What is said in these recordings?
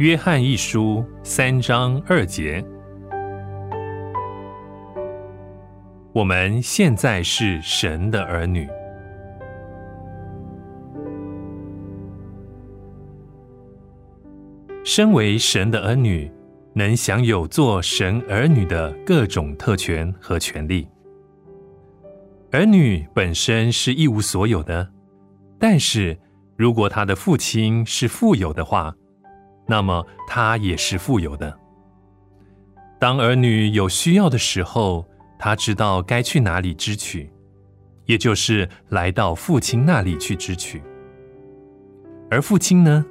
约翰一书三章二节，我们现在是神的儿女。身为神的儿女，能享有做神儿女的各种特权和权利。儿女本身是一无所有的，但是如果他的父亲是富有的话，那么他也是富有的。当儿女有需要的时候，他知道该去哪里支取，也就是来到父亲那里去支取。而父亲呢，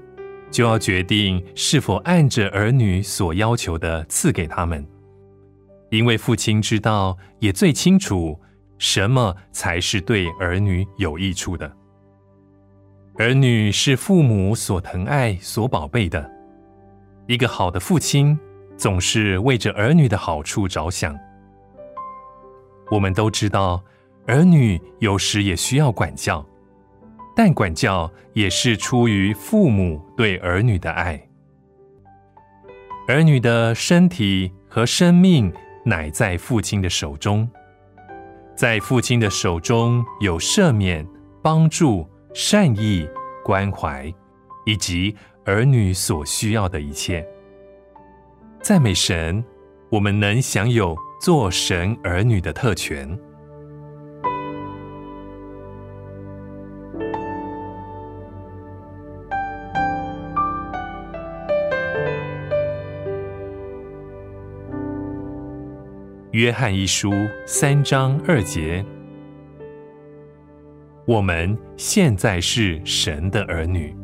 就要决定是否按着儿女所要求的赐给他们，因为父亲知道，也最清楚什么才是对儿女有益处的。儿女是父母所疼爱、所宝贝的。一个好的父亲总是为着儿女的好处着想。我们都知道，儿女有时也需要管教，但管教也是出于父母对儿女的爱。儿女的身体和生命乃在父亲的手中，在父亲的手中有赦免、帮助、善意、关怀，以及。儿女所需要的一切，赞美神，我们能享有做神儿女的特权。约翰一书三章二节，我们现在是神的儿女。